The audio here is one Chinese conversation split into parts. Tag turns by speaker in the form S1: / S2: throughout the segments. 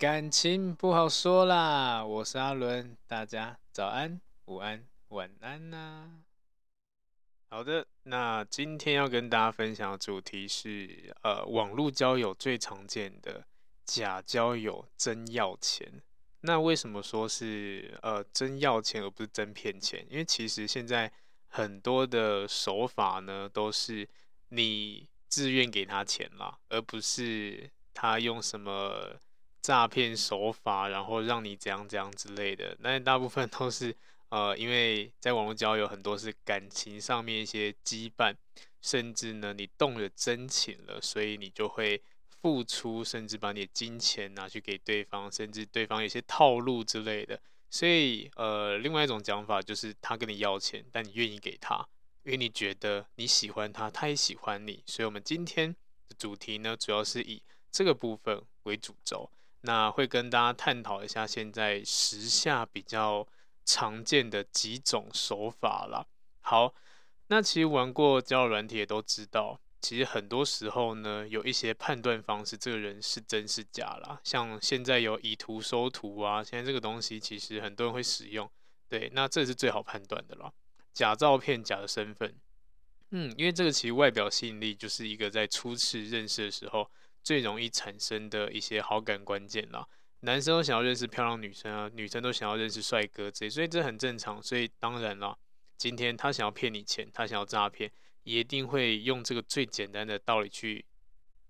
S1: 感情不好说啦，我是阿伦，大家早安、午安、晚安呐、好的，那今天要跟大家分享的主题是，呃，网络交友最常见的假交友，真要钱。那为什么说是呃真要钱而不是真骗钱？因为其实现在很多的手法呢，都是你自愿给他钱啦，而不是他用什么诈骗手法，然后让你怎样怎样之类的。那大部分都是。呃，因为在网络交友很多是感情上面一些羁绊，甚至呢你动了真情了，所以你就会付出，甚至把你的金钱拿去给对方，甚至对方有些套路之类的。所以呃，另外一种讲法就是他跟你要钱，但你愿意给他，因为你觉得你喜欢他，他也喜欢你。所以我们今天的主题呢，主要是以这个部分为主轴，那会跟大家探讨一下现在时下比较。常见的几种手法啦。好，那其实玩过交友软体也都知道，其实很多时候呢，有一些判断方式，这个人是真是假啦。像现在有以图搜图啊，现在这个东西其实很多人会使用。对，那这是最好判断的啦。假照片、假的身份，嗯，因为这个其实外表吸引力就是一个在初次认识的时候最容易产生的一些好感关键啦。男生都想要认识漂亮女生啊，女生都想要认识帅哥之类，所以这很正常。所以当然了，今天他想要骗你钱，他想要诈骗，一定会用这个最简单的道理去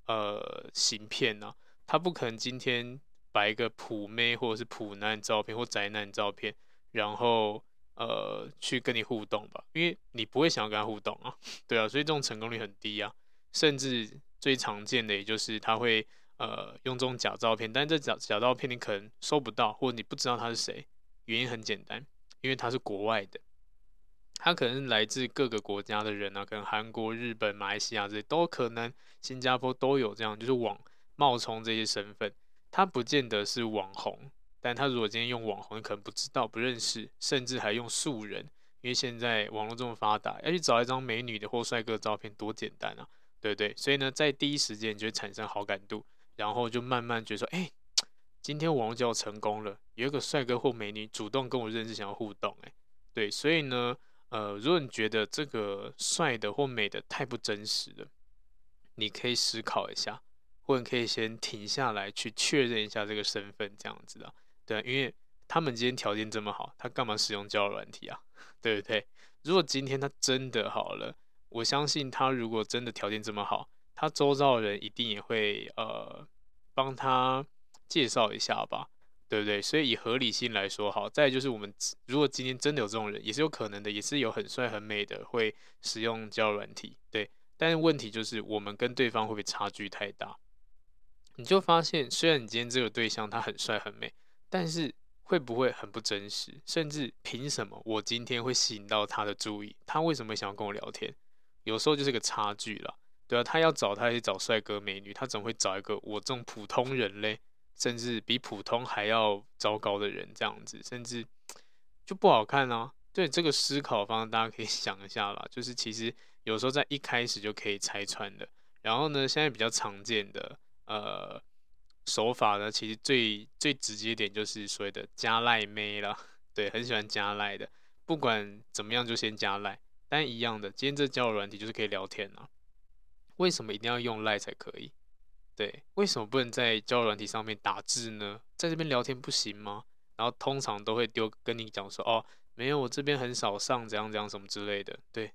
S1: 呃行骗呢。他不可能今天摆一个普妹或者是普男照片或宅男照片，然后呃去跟你互动吧，因为你不会想要跟他互动啊，对啊，所以这种成功率很低啊。甚至最常见的也就是他会。呃，用这种假照片，但这假假照片你可能收不到，或者你不知道他是谁。原因很简单，因为他是国外的，他可能来自各个国家的人啊，可能韩国、日本、马来西亚这些都可能，新加坡都有这样，就是网冒充这些身份。他不见得是网红，但他如果今天用网红，你可能不知道、不认识，甚至还用素人，因为现在网络这么发达，要去找一张美女的或帅哥的照片多简单啊，对对？所以呢，在第一时间就会产生好感度。然后就慢慢觉得说，哎，今天网络交友成功了，有一个帅哥或美女主动跟我认识，想要互动，哎，对，所以呢，呃，如果你觉得这个帅的或美的太不真实了，你可以思考一下，或者可以先停下来去确认一下这个身份，这样子的，对，因为他们今天条件这么好，他干嘛使用交友软体啊？对不对？如果今天他真的好了，我相信他如果真的条件这么好。他周遭的人一定也会呃帮他介绍一下吧，对不对？所以以合理性来说，好，再就是我们如果今天真的有这种人，也是有可能的，也是有很帅很美的会使用交友软体，对。但是问题就是我们跟对方会不会差距太大？你就发现，虽然你今天这个对象他很帅很美，但是会不会很不真实？甚至凭什么我今天会吸引到他的注意？他为什么想要跟我聊天？有时候就是个差距了。对啊，他要找他也找帅哥美女，他怎么会找一个我这种普通人嘞？甚至比普通还要糟糕的人这样子，甚至就不好看啊。对，这个思考方大家可以 想一下啦，就是其实有时候在一开始就可以拆穿的。然后呢，现在比较常见的呃手法呢，其实最最直接点就是所谓的加赖妹啦。对，很喜欢加赖的，不管怎么样就先加赖。但一样的，今天这交友软体就是可以聊天啊。为什么一定要用赖才可以？对，为什么不能在交友软体上面打字呢？在这边聊天不行吗？然后通常都会丢跟你讲说，哦，没有，我这边很少上，怎样怎样什么之类的。对，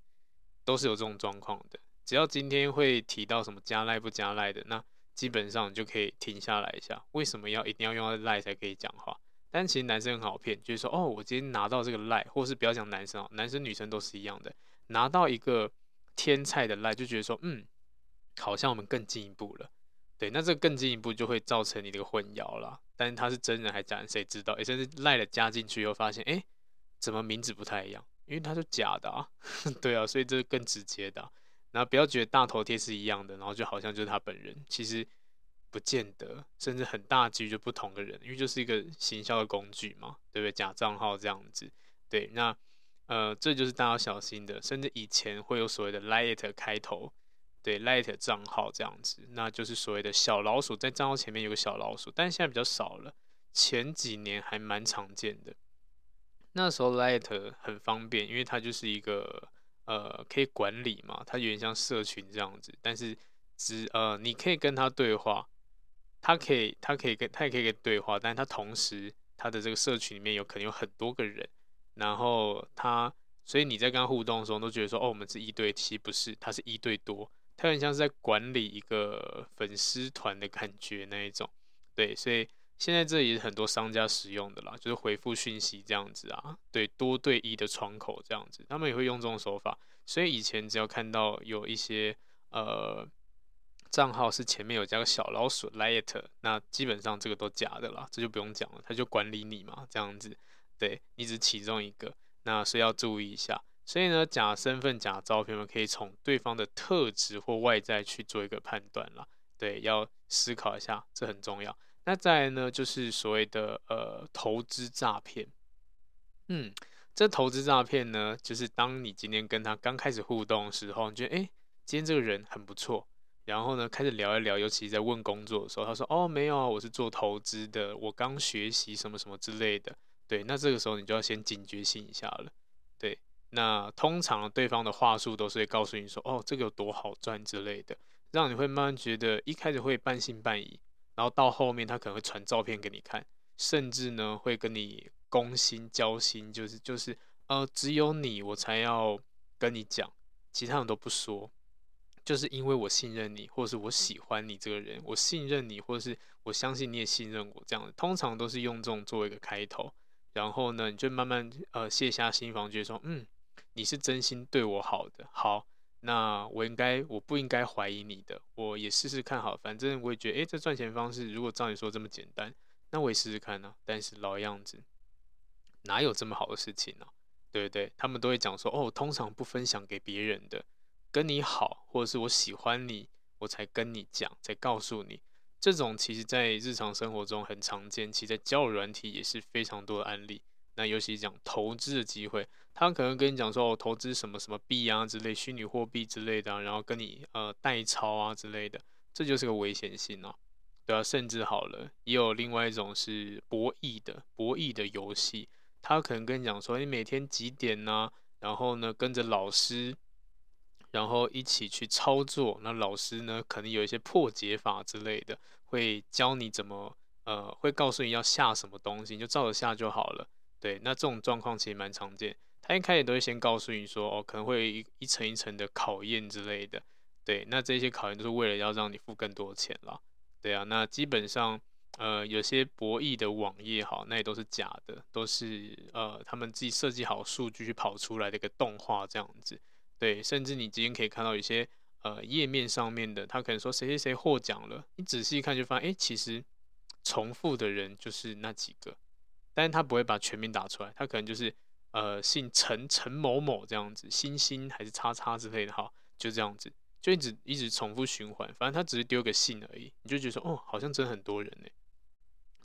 S1: 都是有这种状况的。只要今天会提到什么加赖不加赖的，那基本上你就可以停下来一下。为什么要一定要用赖才可以讲话？但其实男生很好骗，就是说，哦，我今天拿到这个赖，或是不要讲男生哦，男生女生都是一样的，拿到一个天菜的赖，就觉得说，嗯。好像我们更进一步了，对，那这个更进一步就会造成你这个混淆了。但是他是真人还是假人，谁知道？诶，甚至赖了加进去以后发现，诶，怎么名字不太一样？因为他是假的啊，对啊，所以这是更直接的。然后不要觉得大头贴是一样的，然后就好像就是他本人，其实不见得，甚至很大几率就不同的人，因为就是一个行销的工具嘛，对不对？假账号这样子，对，那呃，这就是大家要小心的。甚至以前会有所谓的 LINE@ 开头。对，Light 账号这样子，那就是所谓的小老鼠，在账号前面有个小老鼠，但现在比较少了。前几年还蛮常见的。那时候 Light 很方便，因为它就是一个呃可以管理嘛，它有点像社群这样子。但是只呃你可以跟他对话，他可以他可以跟他也可以跟对话，但他同时他的这个社群里面有可能有很多个人，然后他所以你在跟他互动的时候都觉得说哦我们是一对，其实不是，他是一对多。他很像是在管理一个粉丝团的感觉那一种，对，所以现在这也是很多商家使用的啦，就是回复讯息这样子啊，对，多对一的窗口这样子，他们也会用这种手法。所以以前只要看到有一些呃账号是前面有加个小老鼠 Light，那基本上这个都假的啦，这就不用讲了，他就管理你嘛，这样子，对，你只是其中一个，那所以要注意一下。所以呢，假身份、假照片，们可以从对方的特质或外在去做一个判断啦。对，要思考一下，这很重要。那再来呢，就是所谓的呃投资诈骗。嗯，这投资诈骗呢，就是当你今天跟他刚开始互动的时候，你觉得诶，今天这个人很不错，然后呢开始聊一聊，尤其在问工作的时候，他说哦没有啊，我是做投资的，我刚学习什么什么之类的。对，那这个时候你就要先警觉性一下了。对。那通常对方的话术都是会告诉你说，哦，这个有多好赚之类的，让你会慢慢觉得一开始会半信半疑，然后到后面他可能会传照片给你看，甚至呢会跟你攻心交心，就是就是呃只有你我才要跟你讲，其他人都不说，就是因为我信任你，或者是我喜欢你这个人，我信任你，或者是我相信你也信任我，这样通常都是用这种作为一个开头，然后呢你就慢慢呃卸下心防，觉得说嗯。你是真心对我好的，好，那我应该，我不应该怀疑你的，我也试试看，好，反正我也觉得，诶，这赚钱方式如果照你说这么简单，那我也试试看呢。但是老样子，哪有这么好的事情呢？对不对？他们都会讲说，哦，通常不分享给别人的，跟你好，或者是我喜欢你，我才跟你讲，才告诉你。这种其实在日常生活中很常见，其实在交友软体也是非常多的案例。那尤其讲投资的机会，他可能跟你讲说，哦，投资什么什么币啊之类，虚拟货币之类的，然后跟你呃代抄啊之类的，这就是个危险性哦，对啊，甚至好了，也有另外一种是博弈的博弈的游戏，他可能跟你讲说，你每天几点呢？然后呢，跟着老师，然后一起去操作，那老师呢，可能有一些破解法之类的，会教你怎么呃，会告诉你要下什么东西，你就照着下就好了。对，那这种状况其实蛮常见。他一开始都会先告诉你说，哦，可能会一一层一层的考验之类的。对，那这些考验都是为了要让你付更多钱啦。对啊，那基本上，呃，有些博弈的网页好，那也都是假的，都是呃他们自己设计好数据去跑出来的一个动画这样子。对，甚至你今天可以看到一些呃页面上面的，他可能说谁谁谁获奖了，你仔细看就发现，哎，其实重复的人就是那几个。但是他不会把全名打出来，他可能就是呃姓陈陈某某这样子，星星还是叉叉之类的哈，就这样子，就一直一直重复循环，反正他只是丢个姓而已，你就觉得说哦，好像真很多人呢，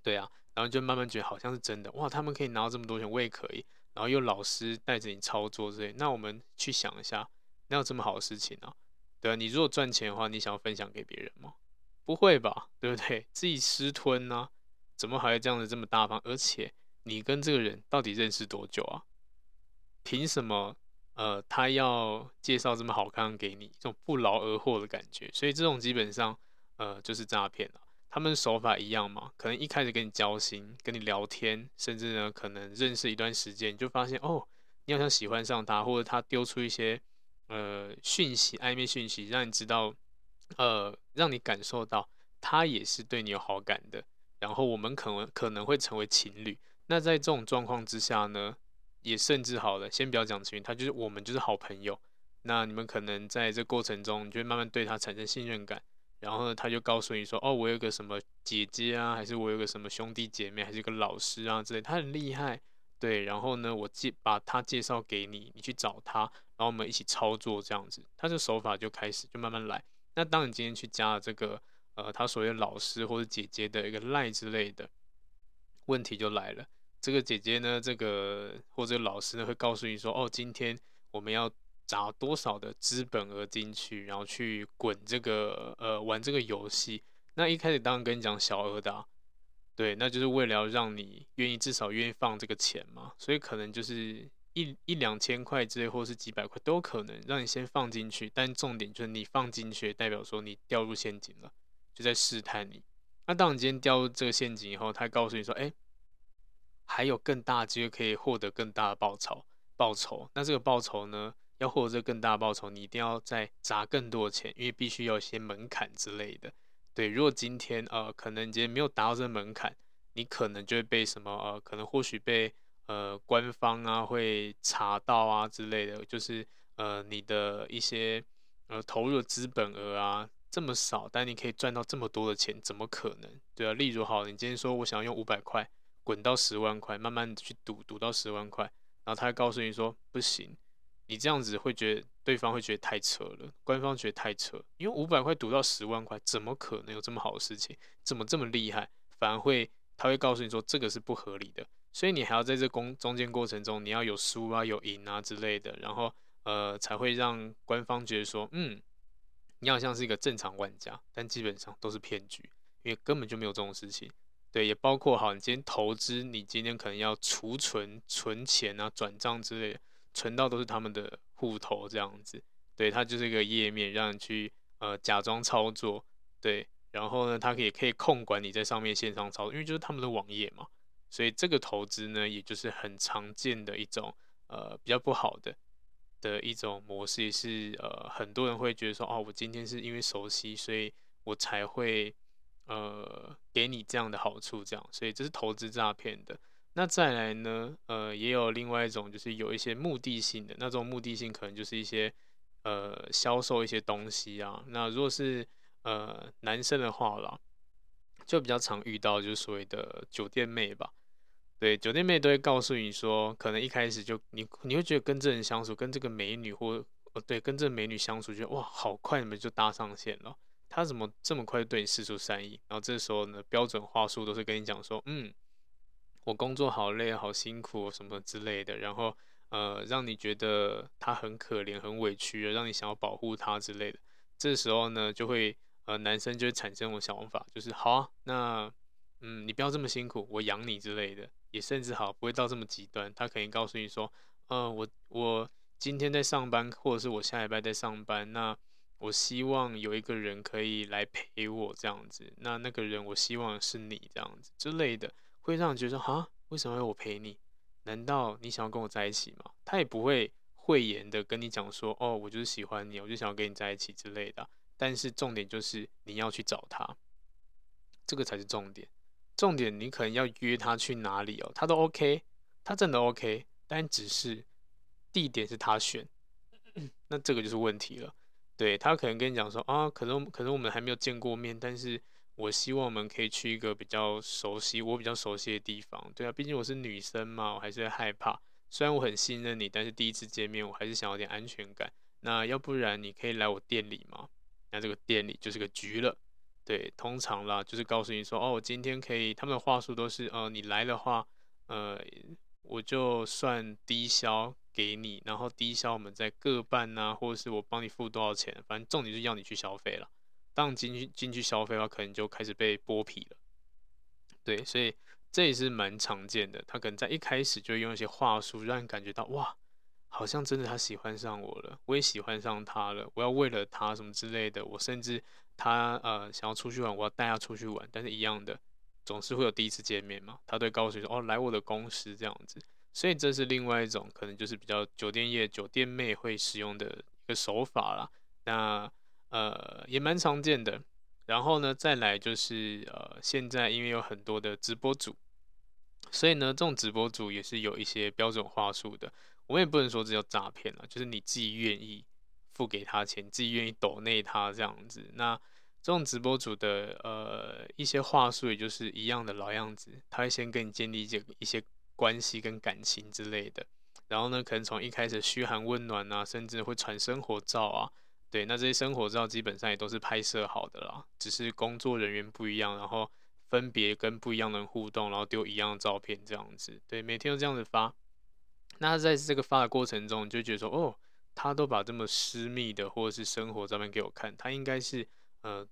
S1: 对啊，然后就慢慢觉得好像是真的，哇，他们可以拿到这么多钱，我也可以，然后又老师带着你操作之类，那我们去想一下，哪有这么好的事情啊？对啊，你如果赚钱的话，你想要分享给别人吗？不会吧，对不对？自己私吞呢、啊？怎么还会这样子这么大方？而且你跟这个人到底认识多久啊？凭什么？呃，他要介绍这么好看给你，这种不劳而获的感觉。所以这种基本上，呃，就是诈骗了。他们手法一样嘛，可能一开始跟你交心，跟你聊天，甚至呢，可能认识一段时间，你就发现哦，你好像喜欢上他，或者他丢出一些呃讯息、暧昧讯息，让你知道，呃，让你感受到他也是对你有好感的。然后我们可能可能会成为情侣，那在这种状况之下呢，也甚至好了，先不要讲情侣，他就是我们就是好朋友。那你们可能在这过程中，你就会慢慢对他产生信任感。然后呢，他就告诉你说：“哦，我有个什么姐姐啊，还是我有个什么兄弟姐妹，还是一个老师啊之类，他很厉害。”对，然后呢，我介把他介绍给你，你去找他，然后我们一起操作这样子，他这手法就开始就慢慢来。那当你今天去加了这个。呃，他所谓老师或者姐姐的一个赖之类的，问题就来了。这个姐姐呢，这个或者老师呢，会告诉你说，哦，今天我们要砸多少的资本额进去，然后去滚这个呃玩这个游戏。那一开始当然跟你讲小额的，对，那就是为了要让你愿意至少愿意放这个钱嘛，所以可能就是一一两千块之类，或是几百块都有可能让你先放进去。但重点就是你放进去，代表说你掉入陷阱了，就在试探你。那当你今天掉入这个陷阱以后，他告诉你说，哎，还有更大机会可以获得更大的报酬，报酬。那这个报酬呢，要获得这更大报酬，你一定要再砸更多的钱，因为必须要一些门槛之类的。对，如果今天呃，可能你今天没有达到这个门槛，你可能就会被什么呃，可能或许被呃官方啊会查到啊之类的，就是呃你的一些呃投入的资本额啊这么少，但你可以赚到这么多的钱，怎么可能？对啊，例如好，你今天说我想要用五百块滚到十万块，慢慢去赌，赌到十万块，然后他会告诉你说不行。你这样子会觉得对方会觉得太扯了，官方觉得太扯，因为五百块赌到十万块，怎么可能有这么好的事情？怎么这么厉害？反而会他会告诉你说这个是不合理的，所以你还要在这公中间过程中，你要有输啊有赢啊之类的，然后呃才会让官方觉得说，嗯，你好像是一个正常玩家，但基本上都是骗局，因为根本就没有这种事情。对，也包括好，你今天投资，你今天可能要储存存钱啊、转账之类的。存到都是他们的户头这样子，对，它就是一个页面，让你去呃假装操作，对，然后呢，它可以可以控管你在上面线上操作，因为就是他们的网页嘛，所以这个投资呢，也就是很常见的一种呃比较不好的的一种模式，是呃很多人会觉得说，哦，我今天是因为熟悉，所以我才会呃给你这样的好处，这样，所以这是投资诈骗的。那再来呢？呃，也有另外一种，就是有一些目的性的，那种目的性可能就是一些呃销售一些东西啊。那如果是呃男生的话啦，就比较常遇到就是所谓的酒店妹吧。对，酒店妹都会告诉你说，可能一开始就你你会觉得跟这人相处，跟这个美女或哦对，跟这美女相处，觉得哇好快，你们就搭上线了。她怎么这么快就对你释出善意？然后这时候呢，标准话术都是跟你讲说，嗯。我工作好累，好辛苦，什么之类的，然后呃，让你觉得他很可怜、很委屈，让你想要保护他之类的。这时候呢，就会呃，男生就会产生我想法，就是好啊，那嗯，你不要这么辛苦，我养你之类的。也甚至好，不会到这么极端，他可以告诉你说，呃，我我今天在上班，或者是我下礼拜在上班，那我希望有一个人可以来陪我这样子，那那个人我希望是你这样子之类的。会让你觉得说，哈，为什么要我陪你？难道你想要跟我在一起吗？他也不会讳言的跟你讲说，哦，我就是喜欢你，我就想要跟你在一起之类的。但是重点就是你要去找他，这个才是重点。重点你可能要约他去哪里哦，他都 OK，他真的 OK，但只是地点是他选，那这个就是问题了。对，他可能跟你讲说，啊，可能可能我们还没有见过面，但是。我希望我们可以去一个比较熟悉，我比较熟悉的地方。对啊，毕竟我是女生嘛，我还是会害怕。虽然我很信任你，但是第一次见面，我还是想要点安全感。那要不然你可以来我店里吗？那这个店里就是个局了。对，通常啦，就是告诉你说，哦，我今天可以。他们的话术都是，呃，你来的话，呃，我就算低消给你，然后低消我们再各半呐，或者是我帮你付多少钱，反正重点是要你去消费了。当进去进去消费的话，可能就开始被剥皮了。对，所以这也是蛮常见的。他可能在一开始就用一些话术，让你感觉到哇，好像真的他喜欢上我了，我也喜欢上他了。我要为了他什么之类的，我甚至他呃想要出去玩，我要带他出去玩。但是一样的，总是会有第一次见面嘛。他都会告诉你说哦，来我的公司这样子。所以这是另外一种可能就是比较酒店业酒店妹会使用的一个手法啦。那。呃，也蛮常见的。然后呢，再来就是呃，现在因为有很多的直播主，所以呢，这种直播主也是有一些标准话术的。我们也不能说这叫诈骗了，就是你自己愿意付给他钱，自己愿意抖内他这样子。那这种直播主的呃一些话术，也就是一样的老样子，他会先跟你建立一些一些关系跟感情之类的。然后呢，可能从一开始嘘寒问暖啊，甚至会传生活照啊。对，那这些生活照基本上也都是拍摄好的啦，只是工作人员不一样，然后分别跟不一样的人互动，然后丢一样的照片这样子。对，每天都这样子发。那在这个发的过程中，你就觉得说，哦，他都把这么私密的或者是生活照片给我看，他应该是呃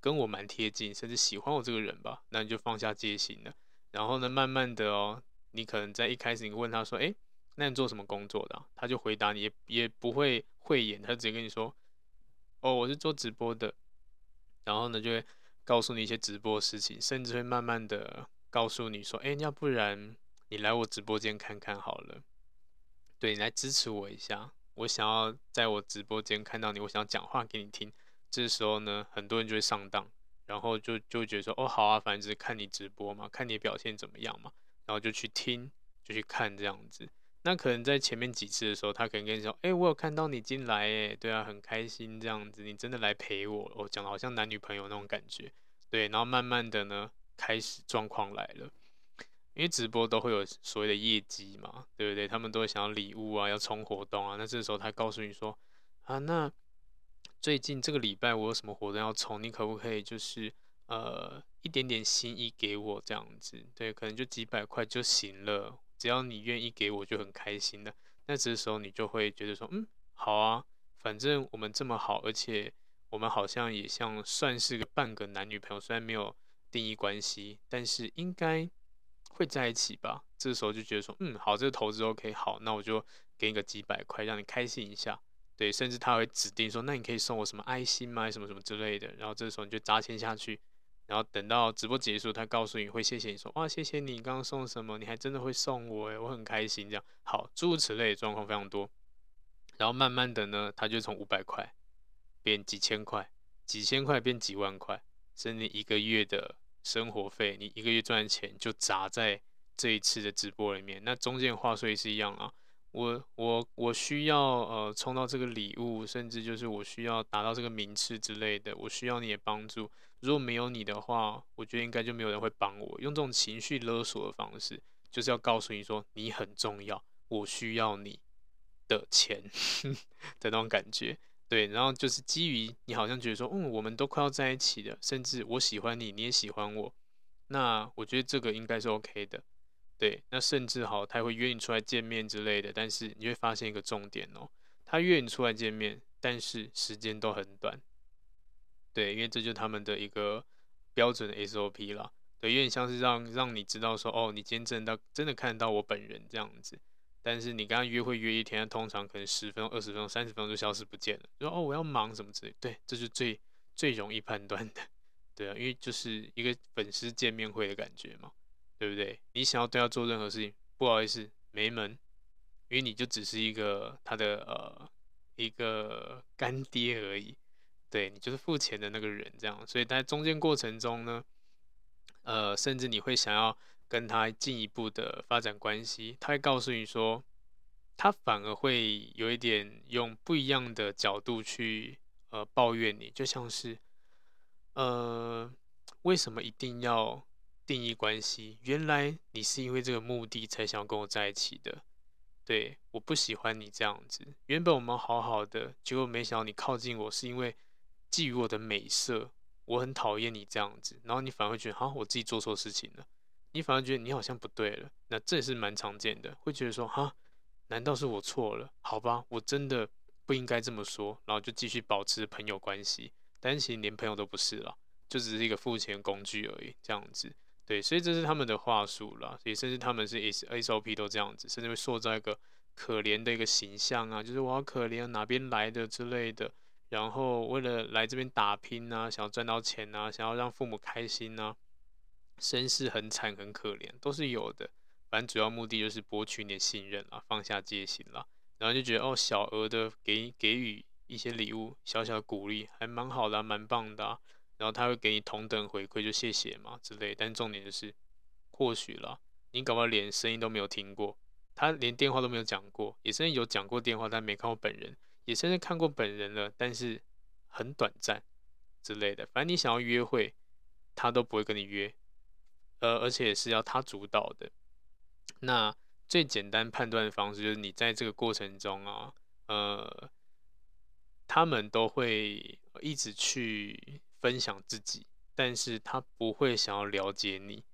S1: 跟我蛮贴近，甚至喜欢我这个人吧？那你就放下戒心了。然后呢，慢慢的哦，你可能在一开始你问他说，诶，那你做什么工作的？他就回答你，也也不会讳言，他直接跟你说，哦，我是做直播的。然后呢，就会告诉你一些直播事情，甚至会慢慢的告诉你说，诶，要不然你来我直播间看看好了，对，你来支持我一下，我想要在我直播间看到你，我想讲话给你听。这时候呢，很多人就会上当。然后就就觉得说，哦，好啊，反正只是看你直播嘛，看你表现怎么样嘛，然后就去听，就去看这样子。那可能在前面几次的时候，他可能跟你说，哎，我有看到你进来，哎，对啊，很开心这样子，你真的来陪我，我讲的好像男女朋友那种感觉，对。然后慢慢的呢，开始状况来了，因为直播都会有所谓的业绩嘛，对不对？他们都会想要礼物啊，要冲活动啊，那这时候他告诉你说，啊，那。最近这个礼拜我有什么活动要冲？你可不可以就是呃一点点心意给我这样子？对，可能就几百块就行了，只要你愿意给我就很开心的。那这时候你就会觉得说，嗯，好啊，反正我们这么好，而且我们好像也像算是个半个男女朋友，虽然没有定义关系，但是应该会在一起吧？这时候就觉得说，嗯，好，这个投资 OK，好，那我就给你个几百块，让你开心一下。对，甚至他会指定说，那你可以送我什么爱心吗？什么什么之类的。然后这时候你就砸钱下去，然后等到直播结束，他告诉你会谢谢你说，哇，谢谢你刚刚送什么，你还真的会送我诶，我很开心这样。好，诸如此类的状况非常多。然后慢慢的呢，他就从五百块变几千块，几千块变几万块，甚至一个月的生活费，你一个月赚的钱就砸在这一次的直播里面。那中间话术也是一样啊。我我我需要呃冲到这个礼物，甚至就是我需要达到这个名次之类的，我需要你的帮助。如果没有你的话，我觉得应该就没有人会帮我。用这种情绪勒索的方式，就是要告诉你说你很重要，我需要你的钱 的那种感觉。对，然后就是基于你好像觉得说，嗯，我们都快要在一起了，甚至我喜欢你，你也喜欢我，那我觉得这个应该是 OK 的。对，那甚至好，他会约你出来见面之类的，但是你会发现一个重点哦，他约你出来见面，但是时间都很短。对，因为这就是他们的一个标准的 SOP 啦。对，有点像是让让你知道说，哦，你今天真的真的看到我本人这样子，但是你跟他约会约一天，通常可能十分钟、二十分钟、三十分钟就消失不见了，说哦我要忙什么之类，对，这是最最容易判断的，对啊，因为就是一个粉丝见面会的感觉嘛。对不对？你想要对他做任何事情，不好意思，没门，因为你就只是一个他的呃一个干爹而已，对，你就是付钱的那个人，这样。所以在中间过程中呢，呃，甚至你会想要跟他进一步的发展关系，他会告诉你说，他反而会有一点用不一样的角度去呃抱怨你，就像是呃为什么一定要定义关系，原来你是因为这个目的才想跟我在一起的。对，我不喜欢你这样子。原本我们好好的，结果没想到你靠近我是因为觊觎我的美色，我很讨厌你这样子。然后你反而会觉得，哈，我自己做错事情了。你反而觉得你好像不对了。那这也是蛮常见的，会觉得说，哈，难道是我错了？好吧，我真的不应该这么说。然后就继续保持朋友关系，但其实连朋友都不是了，就只是一个付钱工具而已，这样子。对，所以这是他们的话术啦，也甚至他们是 S S O P 都这样子，甚至会塑造一个可怜的一个形象啊，就是我好可怜，哪边来的之类的，然后为了来这边打拼啊，想要赚到钱啊，想要让父母开心啊，身世很惨很可怜，都是有的。反正主要目的就是博取你的信任啊，放下戒心啦，然后就觉得哦，小额的给给予一些礼物，小小的鼓励，还蛮好的，蛮棒的。然后他会给你同等回馈，就谢谢嘛之类。但重点就是，或许啦，你搞不好连声音都没有听过，他连电话都没有讲过，也甚至有讲过电话，但没看过本人，也甚至看过本人了，但是很短暂之类的。反正你想要约会，他都不会跟你约，呃，而且是要他主导的。那最简单判断的方式就是，你在这个过程中啊，呃，他们都会一直去。分享自己，但是他不会想要了解你，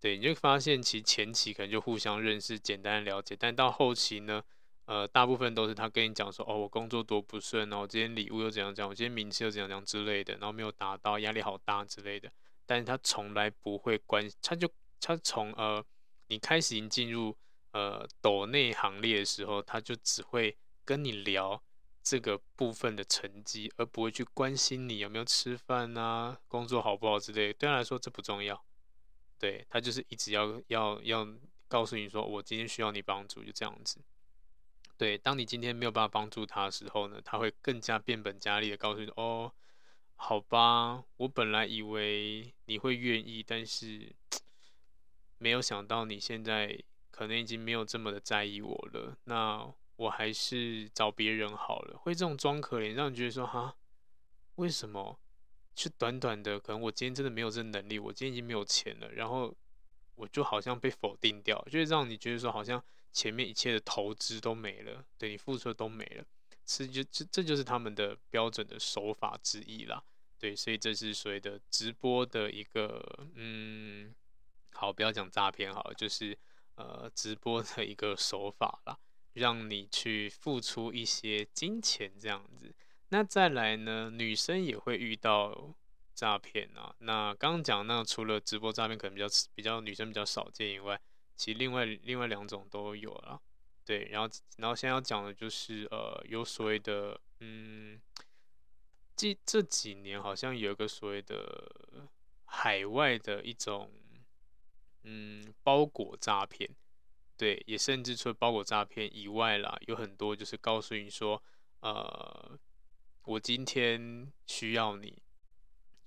S1: 对，你就发现其实前期可能就互相认识，简单的了解，但到后期呢，呃，大部分都是他跟你讲说，哦，我工作多不顺，然后我今天礼物又怎样怎样，我今天名次又怎样怎样之类的，然后没有达到，压力好大之类的。但是他从来不会关，他就他从呃，你开始已经进入呃抖内行列的时候，他就只会跟你聊这个部分的成绩，而不会去关心你有没有吃饭啊，工作好不好之类的。对他来说这不重要，对，他就是一直要要要告诉你说，我今天需要你帮助，就这样子。对，当你今天没有办法帮助他的时候呢，他会更加变本加厉的告诉你：“哦，好吧，我本来以为你会愿意，但是没有想到你现在可能已经没有这么的在意我了。那我还是找别人好了。”会这种装可怜，让你觉得说：“哈，为什么？是短短的，可能我今天真的没有这能力，我今天已经没有钱了，然后我就好像被否定掉，就会让你觉得说好像。”前面一切的投资都没了，对你付出的都没了，是就这这就是他们的标准的手法之一啦，对，所以这是所谓的直播的一个，嗯，好，不要讲诈骗好了，就是呃直播的一个手法啦，让你去付出一些金钱这样子。那再来呢，女生也会遇到诈骗啊。那刚讲那除了直播诈骗可能比较比较女生比较少见以外。其实另外另外两种都有了，对，然后然后现在要讲的就是呃，有所谓的嗯，这这几年好像有一个所谓的海外的一种嗯包裹诈骗，对，也甚至除了包裹诈骗以外啦，有很多就是告诉你说呃，我今天需要你，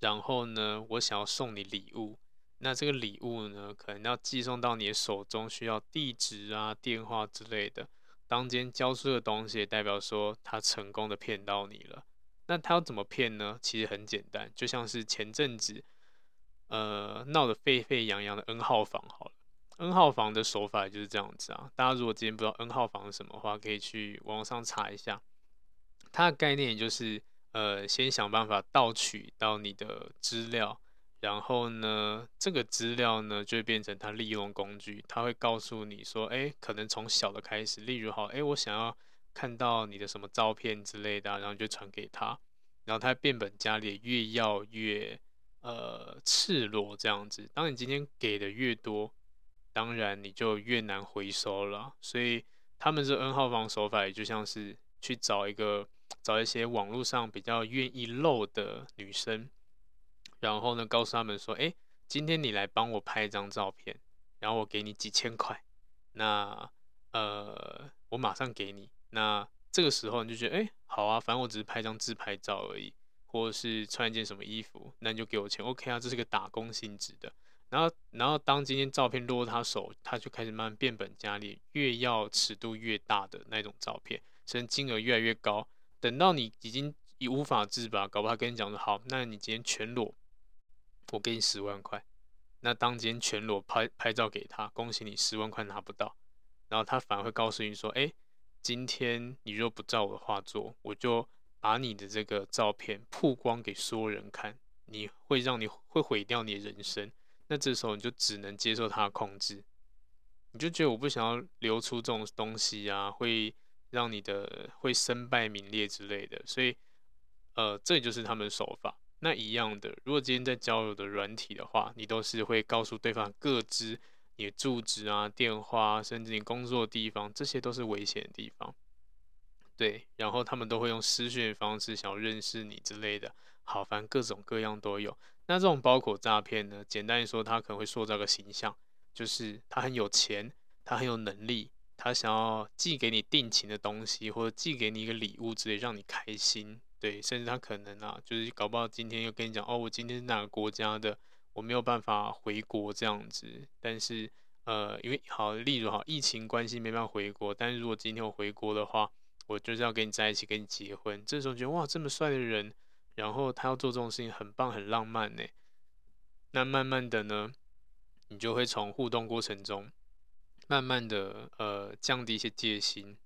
S1: 然后呢，我想要送你礼物。那这个礼物呢，可能要寄送到你的手中，需要地址啊、电话之类的。当天交出的东西，代表说他成功的骗到你了。那他要怎么骗呢？其实很简单，就像是前阵子，呃，闹得沸沸扬扬的 N 号房好了。N 号房的手法就是这样子啊。大家如果今天不知道 N 号房是什么的话，可以去网上查一下。它的概念就是，呃，先想办法盗取到你的资料。然后呢，这个资料呢就会变成他利用工具，他会告诉你说，哎，可能从小的开始，例如好，哎，我想要看到你的什么照片之类的，然后就传给他，然后他变本加厉，越要越呃赤裸这样子。当你今天给的越多，当然你就越难回收了。所以他们这 N 号房手法也就像是去找一个找一些网络上比较愿意露的女生。然后呢，告诉他们说，哎，今天你来帮我拍一张照片，然后我给你几千块，那呃，我马上给你。那这个时候你就觉得，哎，好啊，反正我只是拍张自拍照而已，或者是穿一件什么衣服，那你就给我钱，OK 啊，这是个打工性质的。然后，然后当今天照片落他手，他就开始慢慢变本加厉，越要尺度越大的那种照片，甚至金额越来越高。等到你已经已无法自拔，搞不好他跟你讲说，好，那你今天全裸。我给你十万块，那当今天全裸拍拍照给他，恭喜你十万块拿不到，然后他反而会告诉你说，哎，今天你若不照我的话做，我就把你的这个照片曝光给所有人看，你会让你会毁掉你的人生，那这时候你就只能接受他控制，你就觉得我不想要流出这种东西啊，会让你的会身败名裂之类的，所以，呃，这就是他们手法。那一样的，如果今天在交友的软体的话，你都是会告诉对方各自、你的住址啊、电话，甚至你工作的地方，这些都是危险的地方。对，然后他们都会用私讯的方式想要认识你之类的，好，反正各种各样都有。那这种包裹诈骗呢，简单说，他可能会塑造个形象，就是他很有钱，他很有能力，他想要寄给你定情的东西，或者寄给你一个礼物之类，让你开心。对，甚至他可能啊，就是搞不好今天又跟你讲哦，我今天是哪个国家的，我没有办法回国这样子。但是呃，因为好，例如好，疫情关系没办法回国，但是如果今天我回国的话，我就是要跟你在一起，跟你结婚。这时候觉得哇，这么帅的人，然后他要做这种事情，很棒，很浪漫呢。那慢慢的呢，你就会从互动过程中，慢慢的呃降低一些戒心，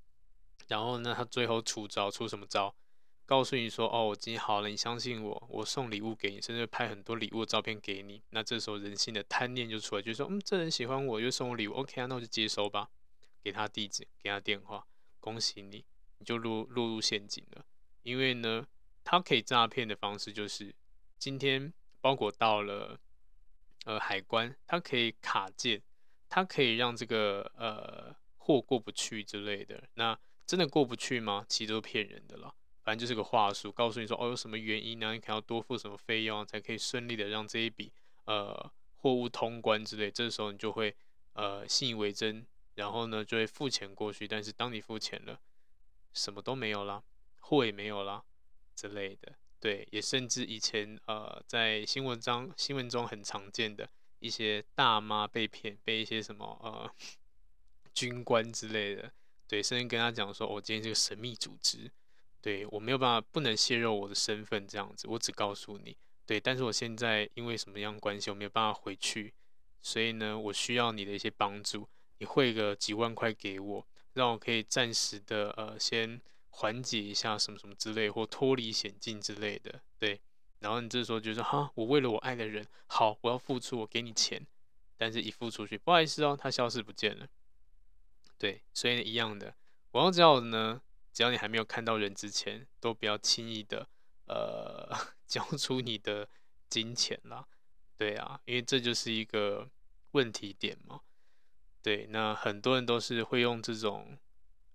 S1: 然后呢，他最后出招出什么招？告诉你说哦，我今天好了，你相信我，我送礼物给你，甚至拍很多礼物的照片给你。那这时候人性的贪念就出来，就说，嗯，这人喜欢我，又送我礼物，OK 啊，那我就接收吧，给他地址，给他电话，恭喜你，你就落落入陷阱了。因为呢，他可以诈骗的方式就是，今天包裹到了呃海关，他可以卡件，他可以让这个呃货过不去之类的。那真的过不去吗？其实都是骗人的啦。反正就是个话术，告诉你说哦，有什么原因呢？你可能要多付什么费用才可以顺利的让这一笔呃货物通关之类。这时候你就会呃信以为真，然后呢就会付钱过去。但是当你付钱了，什么都没有啦，货也没有啦之类的。对，也甚至以前呃在新闻中新闻中很常见的一些大妈被骗，被一些什么呃军官之类的，对，甚至跟他讲说，我、今天这个神秘组织。对，我没有办法，不能泄露我的身份，这样子，我只告诉你。对，但是我现在因为什么样关系，我没有办法回去，所以呢，我需要你的一些帮助，你汇个几万块给我，让我可以暂时的呃先缓解一下什么什么之类，或脱离险境之类的。对，然后你这时候就说哈，我为了我爱的人，好，我要付出，我给你钱，但是一付出去，不好意思哦，他消失不见了。对，所以一样的，我要知道呢。只要你还没有看到人之前，都不要轻易的呃 交出你的金钱啦。对啊，因为这就是一个问题点嘛。对，那很多人都是会用这种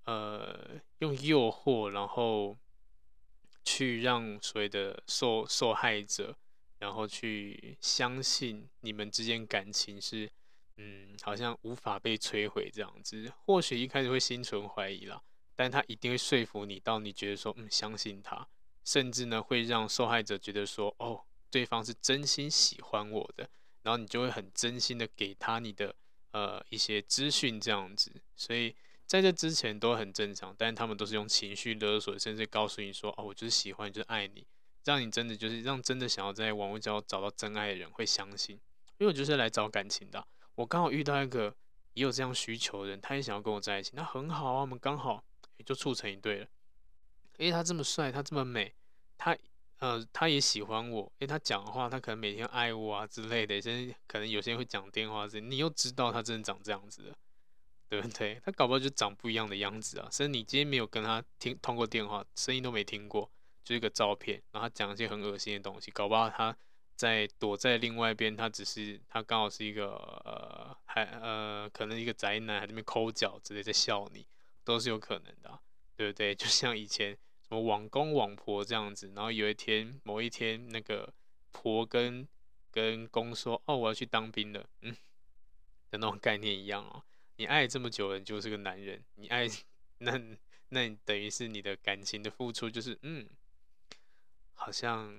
S1: 呃用诱惑，然后去让所谓的受受害者，然后去相信你们之间感情是嗯好像无法被摧毁这样子。或许一开始会心存怀疑啦。但他一定会说服你，到你觉得说，嗯，相信他，甚至呢会让受害者觉得说，哦，对方是真心喜欢我的，然后你就会很真心的给他你的呃一些资讯这样子。所以在这之前都很正常，但他们都是用情绪勒索，甚至告诉你说，哦，我就是喜欢，就是爱你，让你真的就是让真的想要在网络交找到真爱的人会相信，因为我就是来找感情的，我刚好遇到一个也有这样需求的人，他也想要跟我在一起，那很好啊，我们刚好也。就促成一对了，因为他这么帅，他这么美，他呃他也喜欢我，因为他讲话，他可能每天爱我啊之类的，甚至可能有些人会讲电话之类，你又知道他真的长这样子的，对不对？他搞不好就长不一样的样子啊，甚至你今天没有跟他听通过电话，声音都没听过，就一个照片，然后他讲一些很恶心的东西，搞不好他在躲在另外一边，他只是他刚好是一个呃还呃可能一个宅男，还在那边抠脚之类在笑你。都是有可能的，对不对？就像以前什么网公网婆这样子，然后有一天某一天，那个婆跟跟公说：“哦，我要去当兵了。”嗯，的那种概念一样哦。你爱这么久了，你就是个男人。你爱那那你等于是你的感情的付出，就是嗯，好像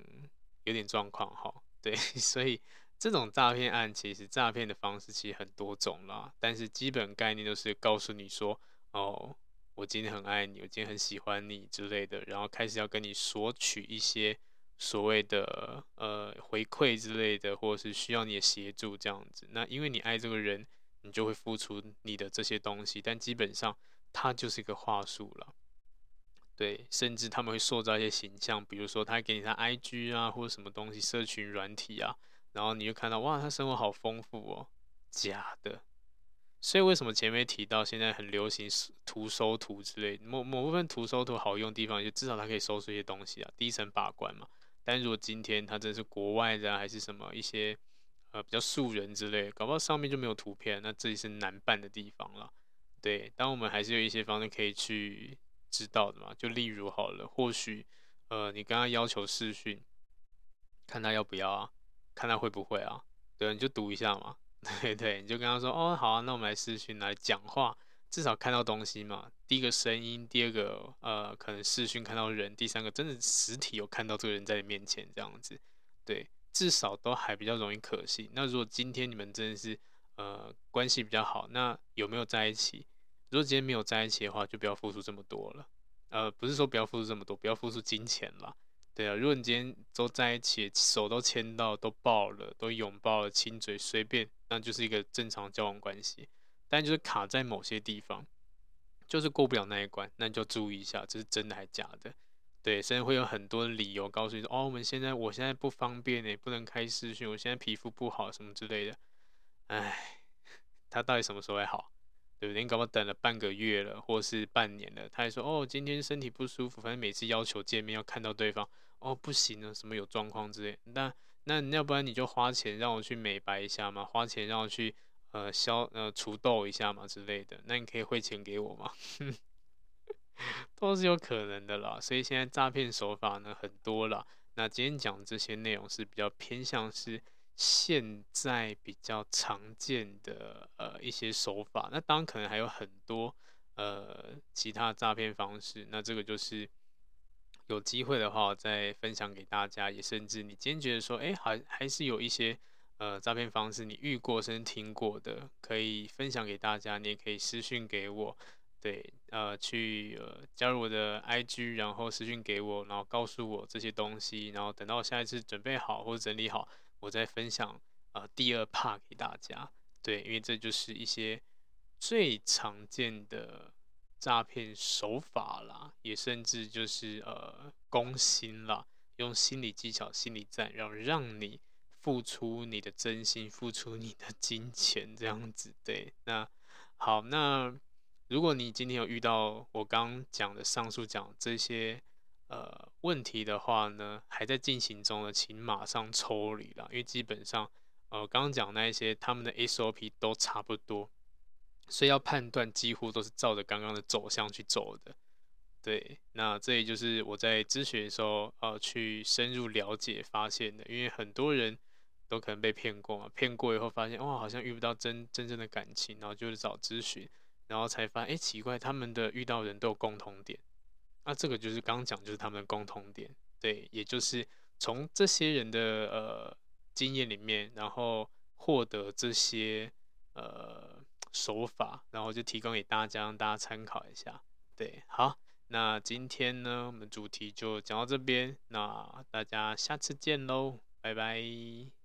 S1: 有点状况哈。对，所以这种诈骗案其实诈骗的方式其实很多种啦，但是基本概念都是告诉你说。哦，我今天很爱你，我今天很喜欢你之类的，然后开始要跟你索取一些所谓的呃回馈之类的，或者是需要你的协助这样子。那因为你爱这个人，你就会付出你的这些东西，但基本上它就是一个话术了。对，甚至他们会塑造一些形象，比如说他给你他 IG 啊，或者什么东西社群软体啊，然后你就看到哇，他生活好丰富哦，假的。所以为什么前面提到现在很流行图搜图之类，某某部分图搜图好用的地方，就至少它可以搜出一些东西啊，第一层把关嘛。但如果今天它真是国外的，还是什么一些呃比较素人之类，搞不好上面就没有图片，那这里是难办的地方了。对，但我们还是有一些方式可以去知道的嘛。就例如好了，或许呃你刚刚要求视讯，看他要不要啊，看他会不会啊，对，你就读一下嘛。对对，你就跟他说哦，好啊，那我们来视讯来讲话，至少看到东西嘛。第一个声音，第二个呃，可能视讯看到人，第三个真的实体有看到这个人在你面前这样子，对，至少都还比较容易可信。那如果今天你们真的是呃关系比较好，那有没有在一起？如果今天没有在一起的话，就不要付出这么多了。呃，不是说不要付出这么多，不要付出金钱啦。对啊，如果你今天都在一起，手都牵到，都抱了，都拥抱了，亲嘴，随便，那就是一个正常交往关系。但就是卡在某些地方，就是过不了那一关，那你就注意一下，这是真的还是假的？对，甚至会有很多理由告诉你说，哦，我们现在我现在不方便呢，不能开视讯，我现在皮肤不好什么之类的。哎，他到底什么时候会好？对不对？你搞不好等了半个月了，或是半年了，他还说哦，今天身体不舒服，反正每次要求见面要看到对方，哦，不行了，什么有状况之类。那那要不然你就花钱让我去美白一下嘛，花钱让我去呃消呃除痘一下嘛之类的。那你可以汇钱给我吗？都是有可能的啦。所以现在诈骗手法呢很多啦。那今天讲这些内容是比较偏向是。现在比较常见的呃一些手法，那当然可能还有很多呃其他诈骗方式。那这个就是有机会的话，再分享给大家。也甚至你今天觉得说，哎，还还是有一些呃诈骗方式你遇过甚至听过的，可以分享给大家。你也可以私讯给我，对，呃，去呃加入我的 IG，然后私讯给我，然后告诉我这些东西，然后等到下一次准备好或整理好。我再分享呃第二 part 给大家，对，因为这就是一些最常见的诈骗手法啦，也甚至就是呃攻心啦，用心理技巧、心理战，然后让你付出你的真心，付出你的金钱，这样子。对，那好，那如果你今天有遇到我刚讲的上述讲这些。呃，问题的话呢，还在进行中的，请马上抽离了，因为基本上，呃，刚刚讲那一些他们的 SOP 都差不多，所以要判断几乎都是照着刚刚的走向去走的。对，那这也就是我在咨询的时候，呃，去深入了解发现的，因为很多人都可能被骗过嘛，骗过以后发现哇，好像遇不到真真正的感情，然后就是找咨询，然后才发现，哎，奇怪，他们的遇到人都有共同点。那这个就是刚刚讲，就是他们的共同点，对，也就是从这些人的呃经验里面，然后获得这些呃手法，然后就提供给大家，让大家参考一下。对，好，那今天呢，我们主题就讲到这边，那大家下次见喽，拜拜。